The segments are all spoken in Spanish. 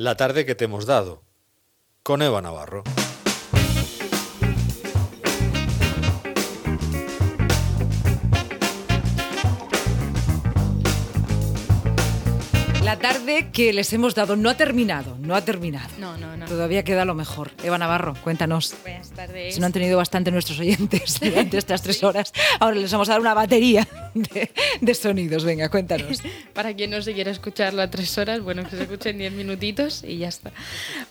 La tarde que te hemos dado, con Eva Navarro. La tarde que les hemos dado no ha terminado, no ha terminado. No, no, no. Todavía queda lo mejor. Eva Navarro, cuéntanos. Buenas tardes. Si no han tenido bastante nuestros oyentes durante estas tres horas, ahora les vamos a dar una batería de, sonidos. Venga, cuéntanos. Para quien no se quiera escucharlo a tres horas, bueno, que se escuchen diez minutitos y ya está.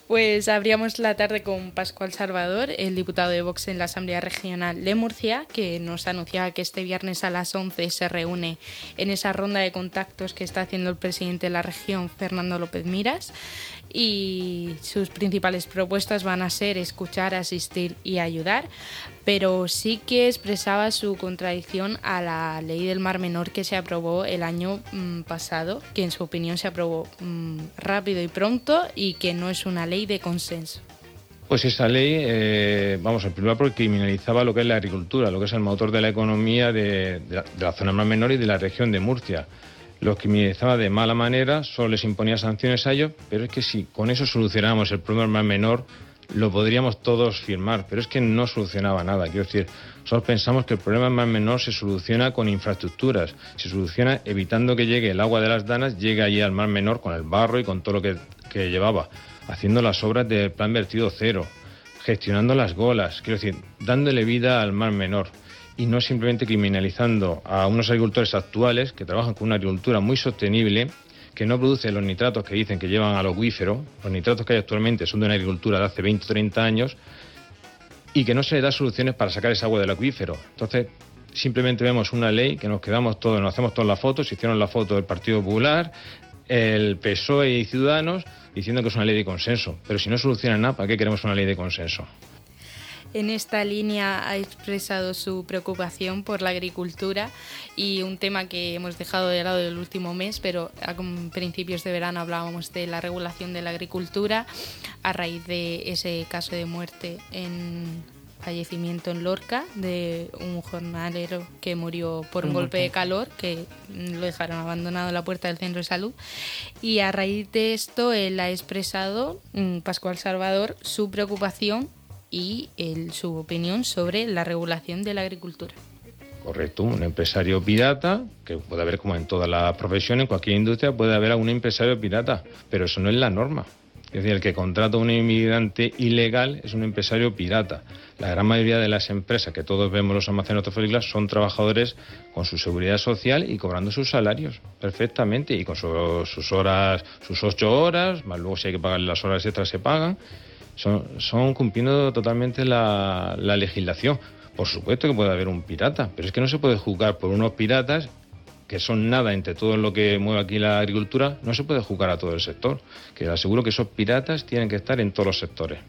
Pues abríamos la tarde con Pascual Salvador, el diputado de Vox en la Asamblea Regional de Murcia, que nos anunciaba que este viernes a las 11 se reúne en esa ronda de contactos que está haciendo el presidente de la región, Fernando López Miras, y sus principales propuestas van a ser escuchar, asistir y ayudar, pero sí que expresaba su contradicción a la ley del Mar Menor que se aprobó el año mm, pasado, que en su opinión se aprobó mm, rápido y pronto y que no es una ley de consenso. Pues esa ley, eh, vamos, en primer lugar, criminalizaba lo que es la agricultura, lo que es el motor de la economía de, la, zona Mar Menor y de la región de Murcia los criminalizaba de mala manera, solo les imponía sanciones a ellos, pero es que si con eso solucionamos el problema más menor, lo podríamos todos firmar, pero es que no solucionaba nada. Quiero decir, nosotros pensamos que el problema más menor se soluciona con infraestructuras, se soluciona evitando que llegue el agua de las danas, llegue allí al mar menor con el barro y con todo lo que, que llevaba, haciendo las obras del plan vertido cero, gestionando las golas, quiero decir, dándole vida al mar menor y no simplemente criminalizando a unos agricultores actuales que trabajan con una agricultura muy sostenible, que no produce los nitratos que dicen que llevan al acuífero, los nitratos que hay actualmente son de una agricultura de hace 20 o 30 años, y que no se le da soluciones para sacar esa agua del acuífero. Entonces, simplemente vemos una ley que nos quedamos todos, nos hacemos todas las fotos, se hicieron la foto del Partido Popular, el PSOE y Ciudadanos, diciendo que es una ley de consenso. Pero si no soluciona nada, ¿para qué queremos una ley de consenso? En esta línea ha expresado su preocupación por la agricultura y un tema que hemos dejado de lado el último mes, pero a principios de verano hablábamos de la regulación de la agricultura a raíz de ese caso de muerte en fallecimiento en Lorca de un jornalero que murió por un, un golpe de calor que lo dejaron abandonado en la puerta del centro de salud. Y a raíz de esto él ha expresado Pascual Salvador su preocupación y el, su opinión sobre la regulación de la agricultura. Correcto, un empresario pirata, que puede haber como en todas las profesiones, en cualquier industria puede haber algún empresario pirata, pero eso no es la norma. Es decir, el que contrata a un inmigrante ilegal es un empresario pirata. La gran mayoría de las empresas que todos vemos los almacenes hortofrícolas son trabajadores con su seguridad social y cobrando sus salarios perfectamente y con su, sus horas, sus ocho horas, más luego si hay que pagar las horas extras se pagan son, son cumpliendo totalmente la, la, legislación. Por supuesto que puede haber un pirata, pero es que no se puede juzgar por unos piratas que son nada entre todo lo que mueve aquí la agricultura, no se puede juzgar a todo el sector. Que aseguro que esos piratas tienen que estar en todos los sectores,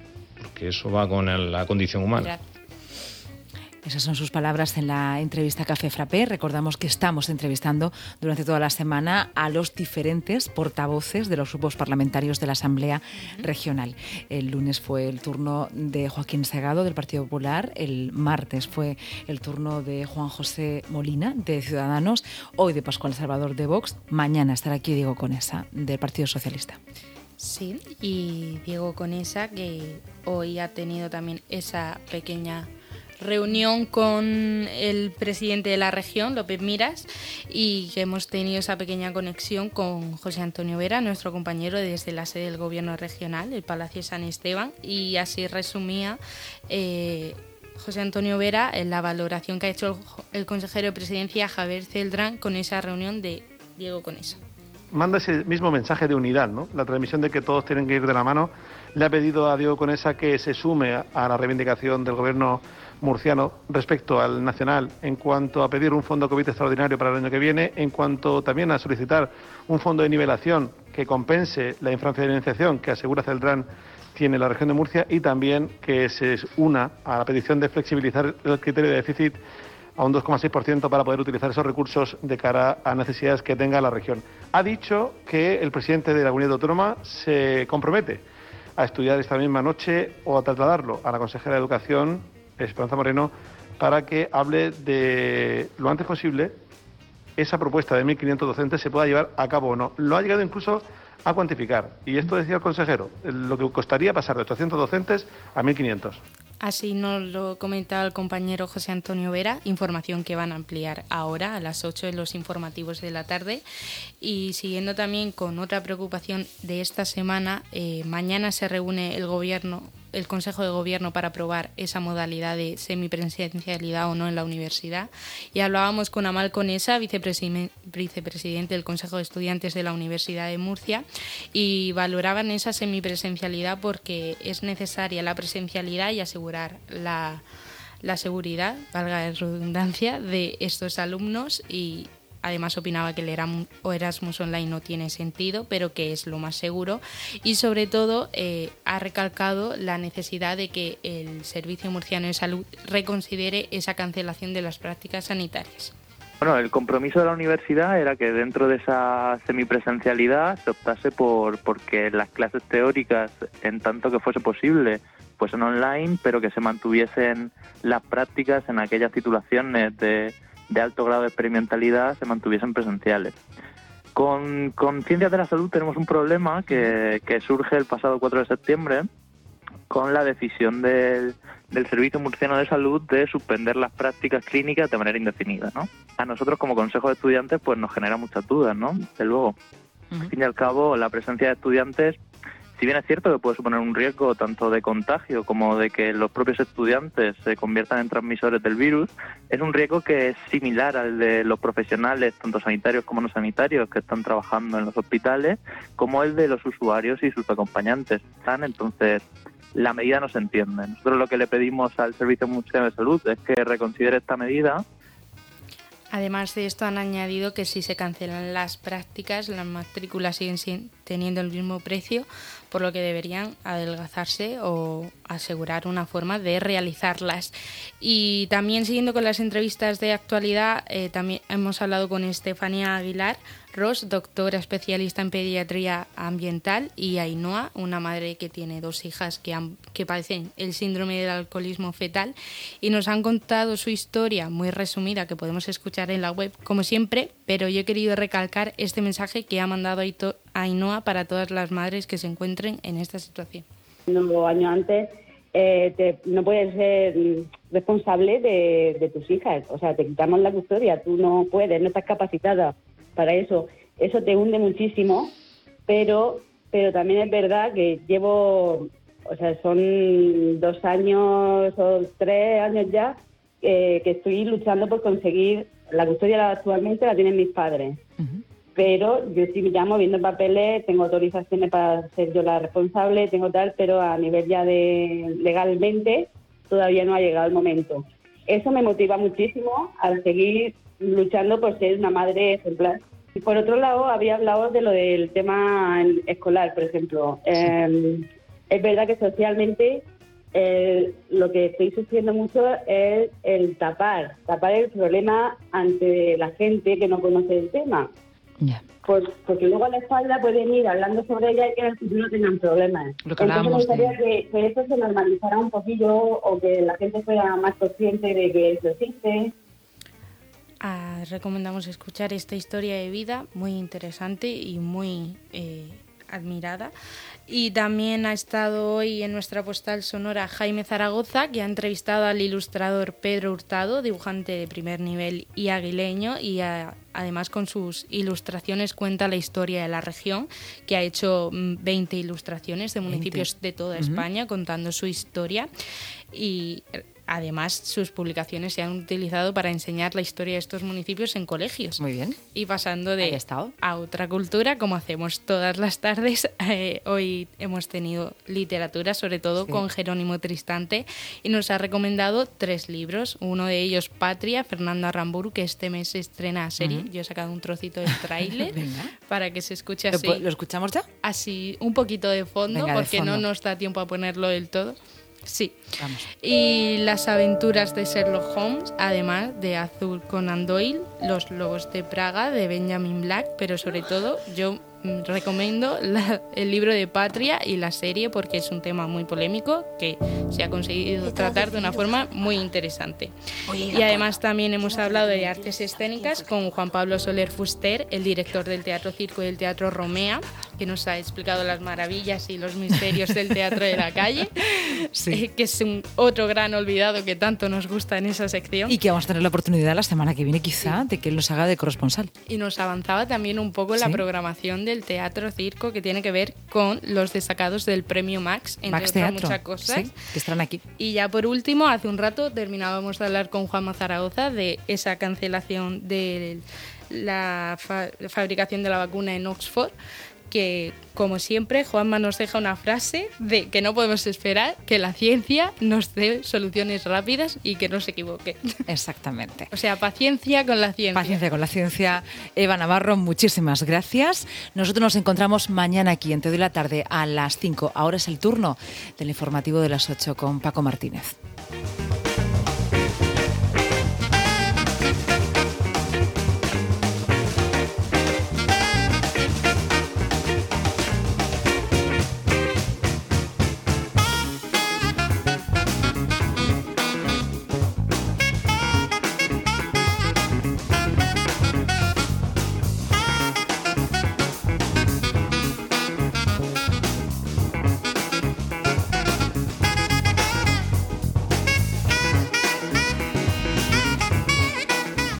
porque eso va con la condición humana. Esas son sus palabras en la entrevista Café Frappé. Recordamos que estamos entrevistando durante toda la semana a los diferentes portavoces de los grupos parlamentarios de la Asamblea Regional. El lunes fue el turno de Joaquín Segado del Partido Popular, el martes fue el turno de Juan José Molina de Ciudadanos, hoy de Pascual Salvador de Vox, mañana estará aquí Diego Conesa del Partido Socialista. Sí, y Diego Conesa que hoy ha tenido también esa pequeña reunión con el presidente de la región, López Miras, y que hemos tenido esa pequeña conexión con José Antonio Vera, nuestro compañero desde la sede del Gobierno regional, el Palacio San Esteban, y así resumía. Eh, José Antonio Vera en la valoración que ha hecho el, el consejero de presidencia Javier Celdrán con esa reunión de Diego Conesa. Manda ese mismo mensaje de unidad, ¿no? La transmisión de que todos tienen que ir de la mano. Le ha pedido a Diego Conesa que se sume a la reivindicación del gobierno murciano respecto al nacional en cuanto a pedir un fondo COVID extraordinario para el año que viene, en cuanto también a solicitar un fondo de nivelación que compense la infrafinanciación que asegura Celdrán tiene la región de Murcia y también que se una a la petición de flexibilizar el criterio de déficit a un 2,6% para poder utilizar esos recursos de cara a necesidades que tenga la región. Ha dicho que el presidente de la Comunidad Autónoma se compromete a estudiar esta misma noche o a trasladarlo a la consejera de Educación Esperanza Moreno, para que hable de lo antes posible esa propuesta de 1.500 docentes se pueda llevar a cabo o no. Lo ha llegado incluso a cuantificar. Y esto decía el consejero, lo que costaría pasar de 800 docentes a 1.500. Así nos lo comentaba el compañero José Antonio Vera, información que van a ampliar ahora a las 8 en los informativos de la tarde. Y siguiendo también con otra preocupación de esta semana, eh, mañana se reúne el Gobierno el Consejo de Gobierno para aprobar esa modalidad de semipresencialidad o no en la universidad. Y hablábamos con Amal Conesa, vicepresidente del Consejo de Estudiantes de la Universidad de Murcia, y valoraban esa semipresencialidad porque es necesaria la presencialidad y asegurar la, seguridad, valga la redundancia, de estos alumnos y Además opinaba que el Erasmus Online no tiene sentido, pero que es lo más seguro. Y sobre todo eh, ha recalcado la necesidad de que el Servicio Murciano de Salud reconsidere esa cancelación de las prácticas sanitarias. Bueno, el compromiso de la universidad era que dentro de esa semipresencialidad se optase por porque las clases teóricas, en tanto que fuese posible, fuesen online, pero que se mantuviesen las prácticas en aquellas titulaciones de de alto grado de experimentalidad se mantuviesen presenciales. Con, con Ciencias de la Salud tenemos un problema que, surge el pasado 4 de septiembre con la decisión del, del, Servicio Murciano de Salud de suspender las prácticas clínicas de manera indefinida. ¿no? A nosotros como Consejo de Estudiantes pues nos genera muchas dudas, ¿no? De luego. Al fin y al cabo, la presencia de estudiantes si bien es cierto que puede suponer un riesgo tanto de contagio como de que los propios estudiantes se conviertan en transmisores del virus, es un riesgo que es similar al de los profesionales, tanto sanitarios como no sanitarios, que están trabajando en los hospitales, como el de los usuarios y sus acompañantes. Entonces, la medida no se entiende. Nosotros lo que le pedimos al Servicio Mundial de Salud es que reconsidere esta medida Además de esto, han añadido que si se cancelan las prácticas, las matrículas siguen teniendo el mismo precio, por lo que deberían adelgazarse o asegurar una forma de realizarlas. Y también siguiendo con las entrevistas de actualidad, eh, también hemos hablado con Estefanía Aguilar, Ross, doctora especialista en pediatría ambiental, y Ainhoa, una madre que tiene dos hijas que, que padecen el síndrome del alcoholismo fetal, y nos han contado su historia muy resumida que podemos escuchar en la web, como siempre, pero yo he querido recalcar este mensaje que ha mandado Ainhoa para todas las madres que se encuentren en esta situación. Un año antes eh, no puedes ser responsable de, de tus hijas, o sea, te quitamos la custodia, tú no puedes, no estás capacitada para eso. Eso te hunde muchísimo, pero, pero también es verdad que llevo, o sea, son dos años o tres años ya eh, que estoy luchando por conseguir la custodia actualmente la tienen mis padres. Pero yo estoy ya moviendo papeles, tengo autorizaciones para ser yo la responsable, tengo tal, pero a nivel ya de legalmente todavía no ha llegado el momento. Eso me motiva muchísimo al seguir luchando por ser una madre ejemplar. Y por otro lado, había hablado de lo del tema escolar, por ejemplo. Em, es verdad que socialmente eh, lo que estoy sufriendo mucho es el tapar, tapar el problema ante la gente que no conoce el tema. Pues, porque luego a la espalda pueden ir hablando sobre ella y que en el futuro tengan problemas. Entonces me gustaría que, que, eso se normalizara un poquillo o que la gente fuera más consciente de que eso existe. Ah, recomendamos escuchar esta historia de vida muy interesante y muy eh, admirada. Y también ha estado hoy en nuestra postal sonora Jaime Zaragoza, que ha entrevistado al ilustrador Pedro Hurtado, dibujante de primer nivel y aguileño, y además con sus ilustraciones cuenta la historia de la región, que ha hecho 20 mm, ilustraciones de municipios de toda España contando su historia. Y Además, sus publicaciones se han utilizado para enseñar la historia de estos municipios en colegios. Muy bien. Y pasando de a otra cultura, como hacemos todas las tardes, eh, hoy hemos tenido literatura, sobre todo con Jerónimo Tristante, y nos ha recomendado tres libros. Uno de ellos, Patria, Fernando Arramburu, que este mes estrena a serie. Yo he sacado un trocito del tráiler para que se escuche así. ¿Lo, escuchamos ya? Así, un poquito de fondo, porque no nos da tiempo a ponerlo del todo. Sí. Y las aventuras de Sherlock Holmes, además de Azul Conan Doyle, Los Lobos de Praga de Benjamin Black, pero sobre todo yo mm, recomiendo el libro de Patria y la serie porque es un tema muy polémico que se ha conseguido tratar de una forma muy interesante. Y además también hemos hablado de artes escénicas con Juan Pablo Soler Fuster, el director del Teatro Circo y del Teatro Romea, que nos ha explicado las maravillas y los misterios del teatro de la calle, Sí. eh, que es un otro gran olvidado que tanto nos gusta en esa sección. Y que vamos a tener la oportunidad la semana que viene, quizá, de que él nos haga de corresponsal. Y nos avanzaba también un poco la programación del teatro circo que tiene que ver con los destacados del premio Max, entre Max otras Teatro. muchas cosas. Sí, que estarán aquí. Y ya por último, hace un rato terminábamos de hablar con Juanma Zaragoza de esa cancelación de la fa- fabricación de la vacuna en Oxford, que como siempre Juanma nos deja una frase de que no podemos esperar que la ciencia nos dé soluciones rápidas y que no se equivoque. Exactamente. O sea, paciencia con la ciencia. Paciencia con la ciencia. Eva Navarro, muchísimas gracias. Nosotros nos encontramos mañana aquí en Te doy la tarde a las 5. Ahora es el turno del informativo de las 8 con Paco Martínez.